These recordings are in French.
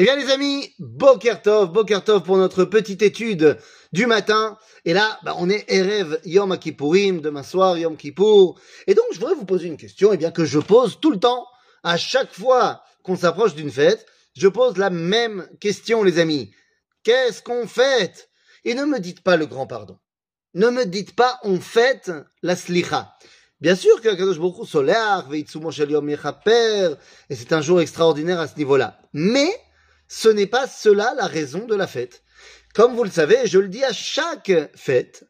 Eh bien les amis, Bokertov, Bokertov pour notre petite étude du matin. Et là, bah, on est Erev Yom Kippourim, demain soir Yom Kippour. Et donc je voudrais vous poser une question, eh bien que je pose tout le temps, à chaque fois qu'on s'approche d'une fête. Je pose la même question les amis. Qu'est-ce qu'on fête? Et ne me dites pas le grand pardon. Ne me dites pas on fête la slicha. Bien sûr que Kadosh Baruch solaire, Yom et c'est un jour extraordinaire à ce niveau-là. Mais ce n'est pas cela la raison de la fête. Comme vous le savez, je le dis à chaque fête,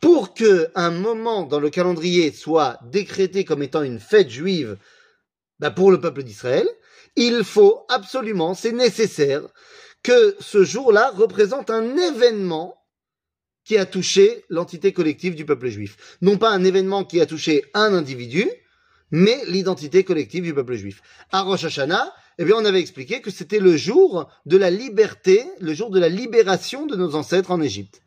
pour que un moment dans le calendrier soit décrété comme étant une fête juive bah, pour le peuple d'Israël, il faut absolument, c'est nécessaire, que ce jour-là représente un événement qui a touché l'entité collective du peuple juif. Non pas un événement qui a touché un individu, mais l'identité collective du peuple juif. À Rosh Hashanah, eh bien, on avait expliqué que c'était le jour de la liberté, le jour de la libération de nos ancêtres en Égypte.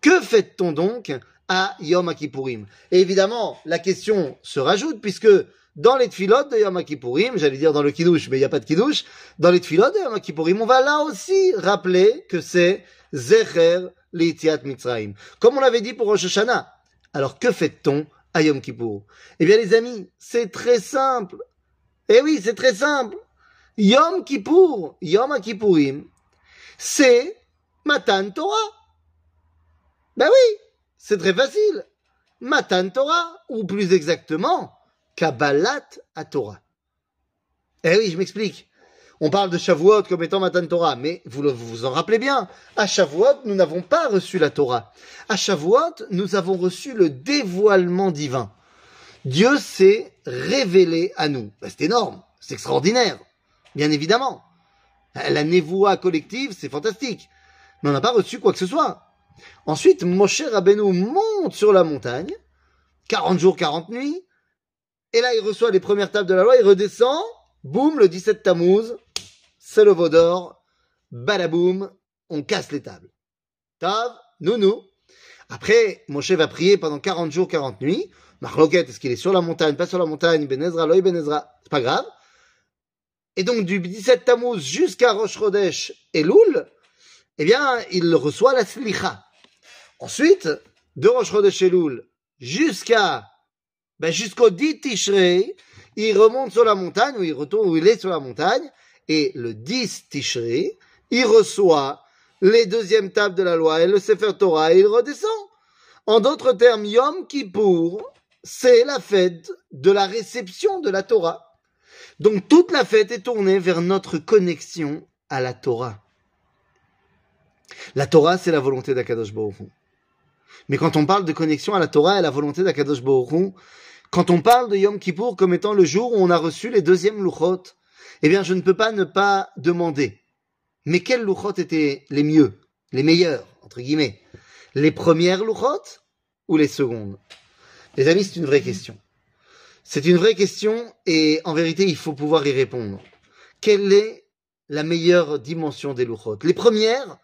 Que fait-on donc à Yom Kippourim Et évidemment, la question se rajoute puisque dans les tfilotes de Yom Kippourim, j'allais dire dans le kiddush, mais il n'y a pas de kiddush, dans les tfilotes de Yom Kippourim, on va là aussi rappeler que c'est Zecher Leitiat Mitzrayim. Comme on l'avait dit pour Rosh Hashanah. Alors que fait-on à Yom Kippour? Eh bien les amis, c'est très simple. Eh oui, c'est très simple. Yom Kippour, Yom Kippourim, c'est Matan Torah. Ben oui, c'est très facile. Matan Torah, ou plus exactement, Kabbalat à Torah. Eh oui, je m'explique. On parle de Shavuot comme étant Matan Torah, mais vous vous en rappelez bien, à Shavuot, nous n'avons pas reçu la Torah. À Shavuot, nous avons reçu le dévoilement divin. Dieu s'est révélé à nous. Ben, c'est énorme, c'est extraordinaire bien évidemment. La névoie collective, c'est fantastique. Mais on n'a pas reçu quoi que ce soit. Ensuite, Moshe Rabbeinu monte sur la montagne, 40 jours, 40 nuits, et là, il reçoit les premières tables de la loi, il redescend, boum, le 17 Tammuz, c'est le Vaudor, balaboum, on casse les tables. Tav, nounou. Après, Moshe va prier pendant 40 jours, 40 nuits. Marloquette, est-ce qu'il est sur la montagne, pas sur la montagne, Ben Ezra, Loï Ben Ezra, c'est pas grave. Et donc du 17 Tammuz jusqu'à Rosh Chodesh et Loul, eh bien, il reçoit la Slicha. Ensuite, de Rosh Chodesh et Loul jusqu'à ben, jusqu'au 10 Tishrei, il remonte sur la montagne, ou il retourne où il est sur la montagne, et le 10 Tishrei, il reçoit les deuxièmes tables de la loi et le Sefer Torah et il redescend. En d'autres termes, Yom Kippour, c'est la fête de la réception de la Torah. Donc toute la fête est tournée vers notre connexion à la Torah. La Torah, c'est la volonté d'Akadosh Baruch Mais quand on parle de connexion à la Torah et la volonté d'Akadosh Baruch quand on parle de Yom Kippour comme étant le jour où on a reçu les deuxièmes luchot, eh bien, je ne peux pas ne pas demander. Mais quels luchot étaient les mieux, les meilleurs, entre guillemets? Les premières luchot ou les secondes? Les amis, c'est une vraie question. C'est une vraie question et en vérité, il faut pouvoir y répondre. Quelle est la meilleure dimension des louchotes? Les premières,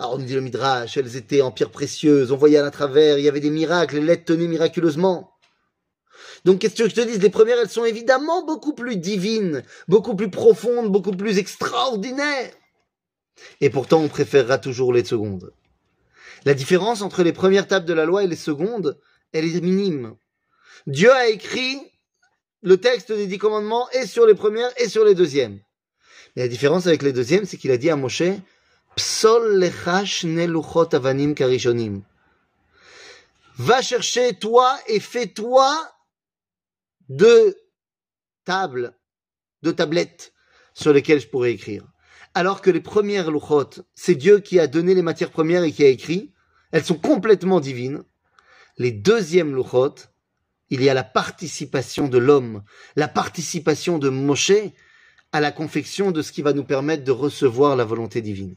alors on dit le Midrash, elles étaient en pierre précieuse, on voyait à travers, il y avait des miracles, les lettres tenaient miraculeusement. Donc qu'est-ce que je te dis Les premières, elles sont évidemment beaucoup plus divines, beaucoup plus profondes, beaucoup plus extraordinaires. Et pourtant, on préférera toujours les secondes. La différence entre les premières tables de la loi et les secondes, elle est minime. Dieu a écrit le texte des dix commandements et sur les premières et sur les deuxièmes. Mais la différence avec les deuxièmes, c'est qu'il a dit à Moshe, Psol lechash neluchot avanim karishonim. Va chercher toi et fais-toi deux tables, deux tablettes sur lesquelles je pourrais écrire. Alors que les premières luchot, c'est Dieu qui a donné les matières premières et qui a écrit. Elles sont complètement divines. Les deuxièmes luchot, il y a la participation de l'homme, la participation de Moshe à la confection de ce qui va nous permettre de recevoir la volonté divine.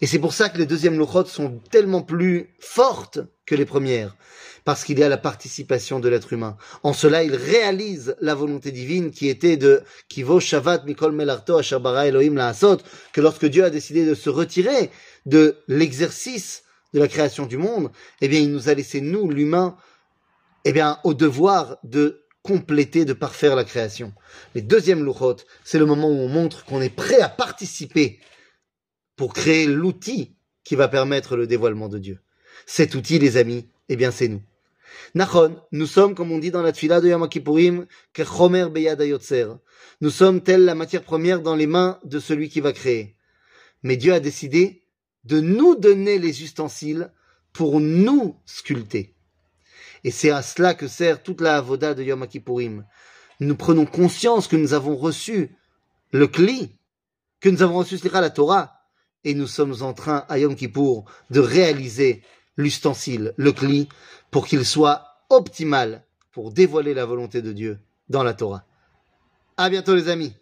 Et c'est pour ça que les deuxièmes luchot sont tellement plus fortes que les premières, parce qu'il y a la participation de l'être humain. En cela, il réalise la volonté divine qui était de Kivo Shavat Mikol Melarto Ashabara Elohim Laasot, que lorsque Dieu a décidé de se retirer de l'exercice de la création du monde, eh bien, il nous a laissé, nous, l'humain, eh bien, au devoir de compléter, de parfaire la création. Les deuxièmes luchot, c'est le moment où on montre qu'on est prêt à participer pour créer l'outil qui va permettre le dévoilement de Dieu. Cet outil, les amis, eh bien, c'est nous. Nachon, nous sommes, comme on dit dans la tfila de Yom Kippourim, Chomer Beyad. Nous sommes telle la matière première dans les mains de celui qui va créer. Mais Dieu a décidé de nous donner les ustensiles pour nous sculpter. Et c'est à cela que sert toute la avoda de Yom Kippourim. Nous prenons conscience que nous avons reçu le Kli, que nous avons reçu la Torah, et nous sommes en train, à Yom Kippour, de réaliser l'ustensile, le Kli, pour qu'il soit optimal pour dévoiler la volonté de Dieu dans la Torah. À bientôt les amis.